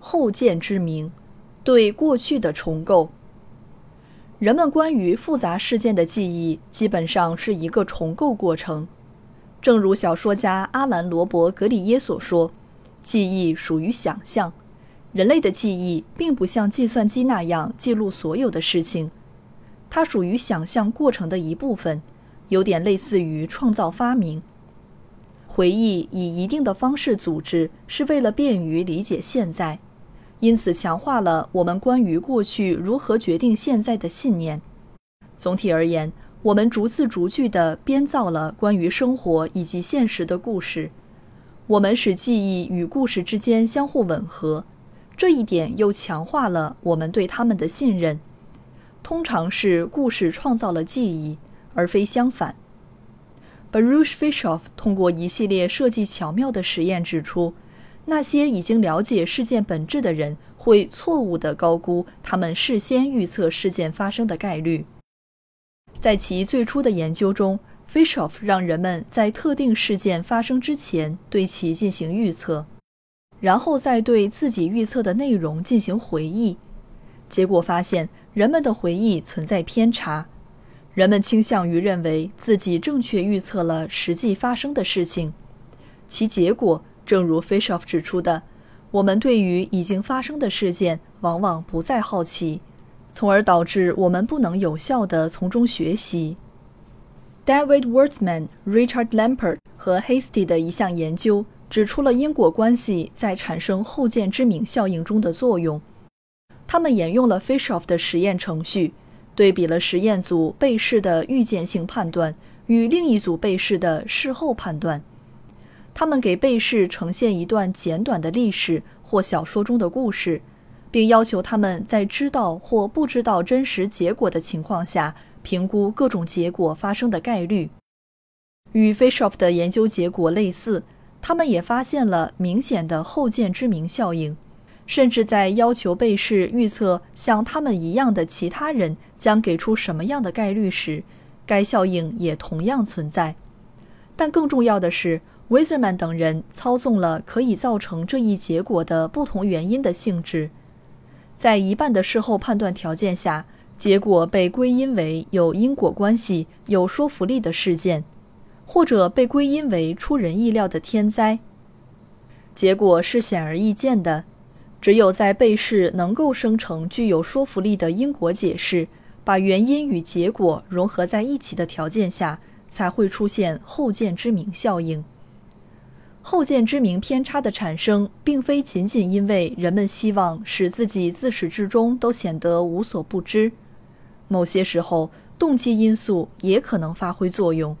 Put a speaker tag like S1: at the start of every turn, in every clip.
S1: 后见之明，对过去的重构。人们关于复杂事件的记忆基本上是一个重构过程。正如小说家阿兰·罗伯·格里耶所说：“记忆属于想象。人类的记忆并不像计算机那样记录所有的事情，它属于想象过程的一部分，有点类似于创造发明。”回忆以一定的方式组织，是为了便于理解现在，因此强化了我们关于过去如何决定现在的信念。总体而言，我们逐字逐句地编造了关于生活以及现实的故事。我们使记忆与故事之间相互吻合，这一点又强化了我们对他们的信任。通常是故事创造了记忆，而非相反。Baruch Fischoff 通过一系列设计巧妙的实验指出，那些已经了解事件本质的人会错误地高估他们事先预测事件发生的概率。在其最初的研究中，Fischoff 让人们在特定事件发生之前对其进行预测，然后再对自己预测的内容进行回忆。结果发现，人们的回忆存在偏差。人们倾向于认为自己正确预测了实际发生的事情，其结果正如 Fishoff 指出的，我们对于已经发生的事件往往不再好奇，从而导致我们不能有效地从中学习。David w o r t z m a n、Richard Lampert 和 Hastie 的一项研究指出了因果关系在产生后见之明效应中的作用。他们沿用了 Fishoff 的实验程序。对比了实验组被试的预见性判断与另一组被试的事后判断，他们给被试呈现一段简短的历史或小说中的故事，并要求他们在知道或不知道真实结果的情况下评估各种结果发生的概率。与 Fishoff 的研究结果类似，他们也发现了明显的后见之明效应。甚至在要求被试预测像他们一样的其他人将给出什么样的概率时，该效应也同样存在。但更重要的是 w i s e r m a n 等人操纵了可以造成这一结果的不同原因的性质。在一半的事后判断条件下，结果被归因为有因果关系、有说服力的事件，或者被归因为出人意料的天灾。结果是显而易见的。只有在被试能够生成具有说服力的因果解释，把原因与结果融合在一起的条件下，才会出现后见之明效应。后见之明偏差的产生，并非仅仅因为人们希望使自己自始至终都显得无所不知，某些时候，动机因素也可能发挥作用。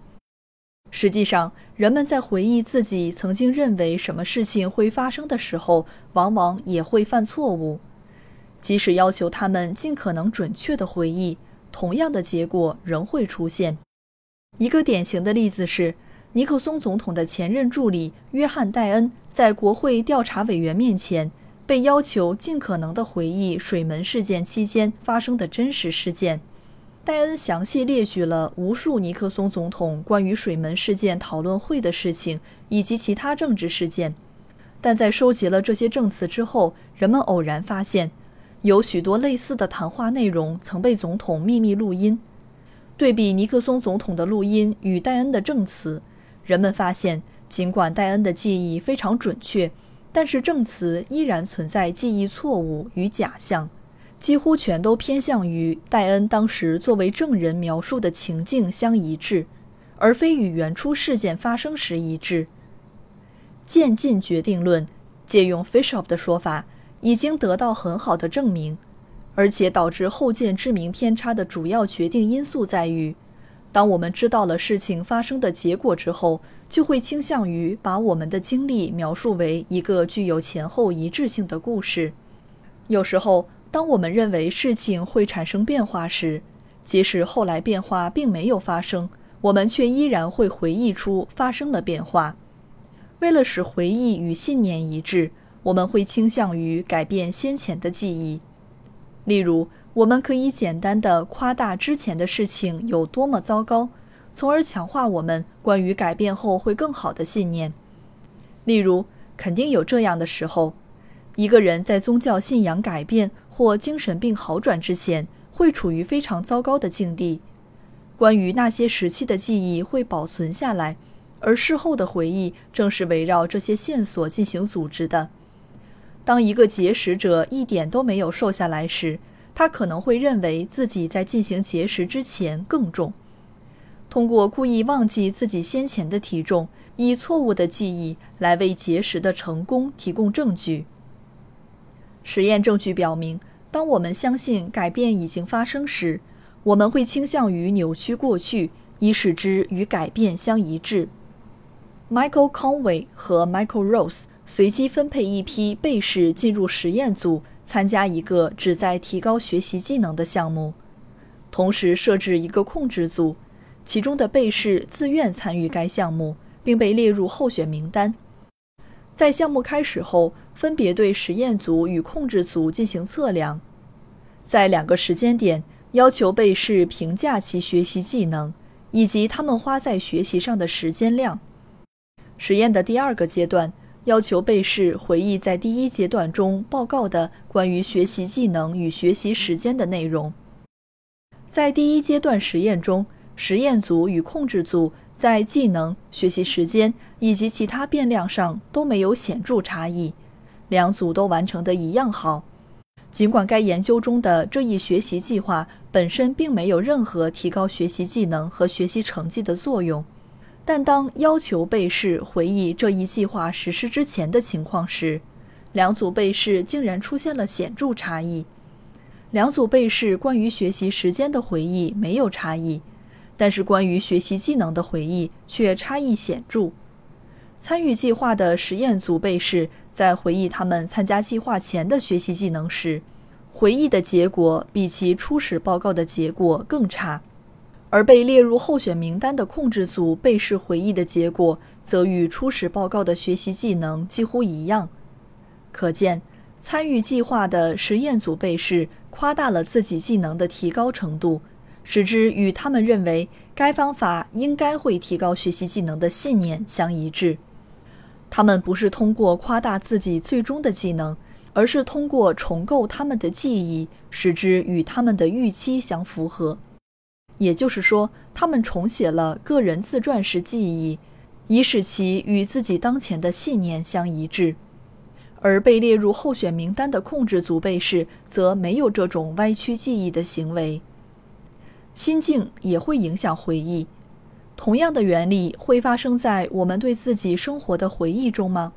S1: 实际上，人们在回忆自己曾经认为什么事情会发生的时候，往往也会犯错误。即使要求他们尽可能准确地回忆，同样的结果仍会出现。一个典型的例子是，尼克松总统的前任助理约翰·戴恩在国会调查委员面前被要求尽可能地回忆水门事件期间发生的真实事件。戴恩详细列举了无数尼克松总统关于水门事件讨论会的事情以及其他政治事件，但在收集了这些证词之后，人们偶然发现，有许多类似的谈话内容曾被总统秘密录音。对比尼克松总统的录音与戴恩的证词，人们发现，尽管戴恩的记忆非常准确，但是证词依然存在记忆错误与假象。几乎全都偏向于戴恩当时作为证人描述的情境相一致，而非与原初事件发生时一致。渐进决定论借用 Fischoff 的说法，已经得到很好的证明，而且导致后见之明偏差的主要决定因素在于，当我们知道了事情发生的结果之后，就会倾向于把我们的经历描述为一个具有前后一致性的故事。有时候，当我们认为事情会产生变化时，即使后来变化并没有发生，我们却依然会回忆出发生了变化。为了使回忆与信念一致，我们会倾向于改变先前的记忆。例如，我们可以简单的夸大之前的事情有多么糟糕。从而强化我们关于改变后会更好的信念。例如，肯定有这样的时候：一个人在宗教信仰改变或精神病好转之前，会处于非常糟糕的境地。关于那些时期的记忆会保存下来，而事后的回忆正是围绕这些线索进行组织的。当一个节食者一点都没有瘦下来时，他可能会认为自己在进行节食之前更重。通过故意忘记自己先前的体重，以错误的记忆来为节食的成功提供证据。实验证据表明，当我们相信改变已经发生时，我们会倾向于扭曲过去，以使之与改变相一致。Michael Conway 和 Michael Rose 随机分配一批被试进入实验组，参加一个旨在提高学习技能的项目，同时设置一个控制组。其中的被试自愿参与该项目，并被列入候选名单。在项目开始后，分别对实验组与控制组进行测量，在两个时间点要求被试评价其学习技能以及他们花在学习上的时间量。实验的第二个阶段要求被试回忆在第一阶段中报告的关于学习技能与学习时间的内容。在第一阶段实验中。实验组与控制组在技能、学习时间以及其他变量上都没有显著差异，两组都完成的一样好。尽管该研究中的这一学习计划本身并没有任何提高学习技能和学习成绩的作用，但当要求被试回忆这一计划实施之前的情况时，两组被试竟然出现了显著差异。两组被试关于学习时间的回忆没有差异。但是，关于学习技能的回忆却差异显著。参与计划的实验组被试在回忆他们参加计划前的学习技能时，回忆的结果比其初始报告的结果更差；而被列入候选名单的控制组被试回忆的结果则与初始报告的学习技能几乎一样。可见，参与计划的实验组被试夸大了自己技能的提高程度。使之与他们认为该方法应该会提高学习技能的信念相一致。他们不是通过夸大自己最终的技能，而是通过重构他们的记忆，使之与他们的预期相符合。也就是说，他们重写了个人自传式记忆，以使其与自己当前的信念相一致。而被列入候选名单的控制组被试则没有这种歪曲记忆的行为。心境也会影响回忆，同样的原理会发生在我们对自己生活的回忆中吗？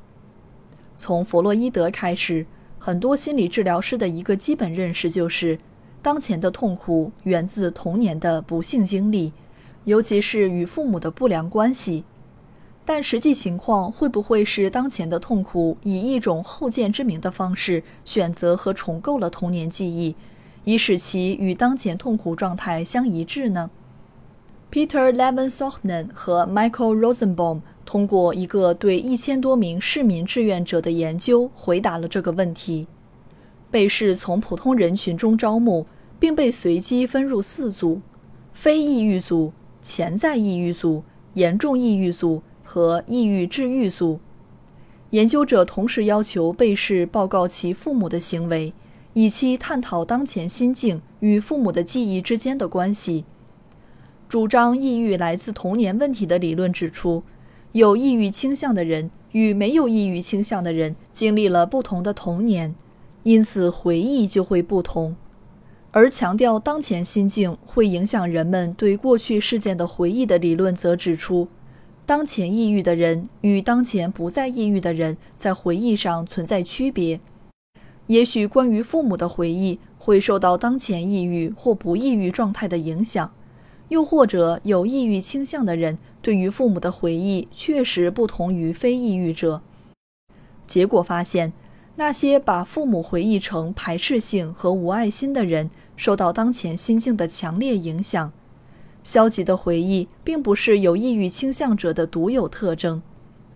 S1: 从弗洛伊德开始，很多心理治疗师的一个基本认识就是，当前的痛苦源自童年的不幸经历，尤其是与父母的不良关系。但实际情况会不会是当前的痛苦以一种后见之明的方式选择和重构了童年记忆？以使其与当前痛苦状态相一致呢？Peter Levinsohn 和 Michael Rosenbaum 通过一个对一千多名市民志愿者的研究回答了这个问题。被试从普通人群中招募，并被随机分入四组：非抑郁组、潜在抑郁组、严重抑郁组和抑郁治愈组。研究者同时要求被试报告其父母的行为。以期探讨当前心境与父母的记忆之间的关系。主张抑郁来自童年问题的理论指出，有抑郁倾向的人与没有抑郁倾向的人经历了不同的童年，因此回忆就会不同。而强调当前心境会影响人们对过去事件的回忆的理论则指出，当前抑郁的人与当前不再抑郁的人在回忆上存在区别。也许关于父母的回忆会受到当前抑郁或不抑郁状态的影响，又或者有抑郁倾向的人，对于父母的回忆确实不同于非抑郁者。结果发现，那些把父母回忆成排斥性和无爱心的人，受到当前心境的强烈影响。消极的回忆并不是有抑郁倾向者的独有特征。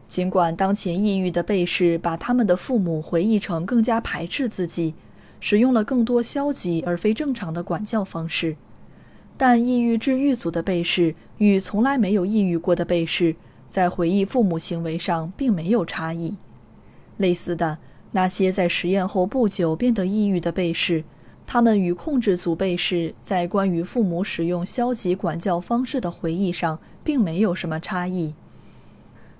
S1: 尽管当前抑郁的被试把他们的父母回忆成更加排斥自己，使用了更多消极而非正常的管教方式，但抑郁治愈组的被试与从来没有抑郁过的被试在回忆父母行为上并没有差异。类似的，那些在实验后不久变得抑郁的被试。他们与控制组被试在关于父母使用消极管教方式的回忆上并没有什么差异。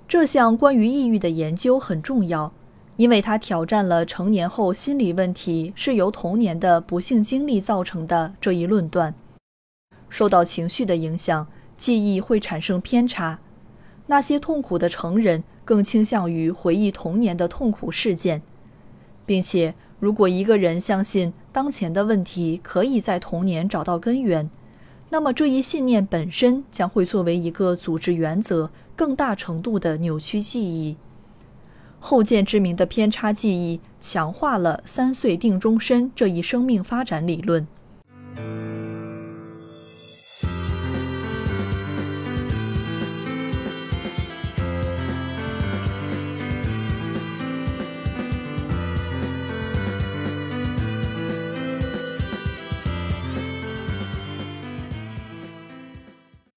S1: 这项关于抑郁的研究很重要，因为它挑战了成年后心理问题是由童年的不幸经历造成的这一论断。受到情绪的影响，记忆会产生偏差。那些痛苦的成人更倾向于回忆童年的痛苦事件，并且。如果一个人相信当前的问题可以在童年找到根源，那么这一信念本身将会作为一个组织原则，更大程度地扭曲记忆。后见之明的偏差记忆强化了“三岁定终身”这一生命发展理论。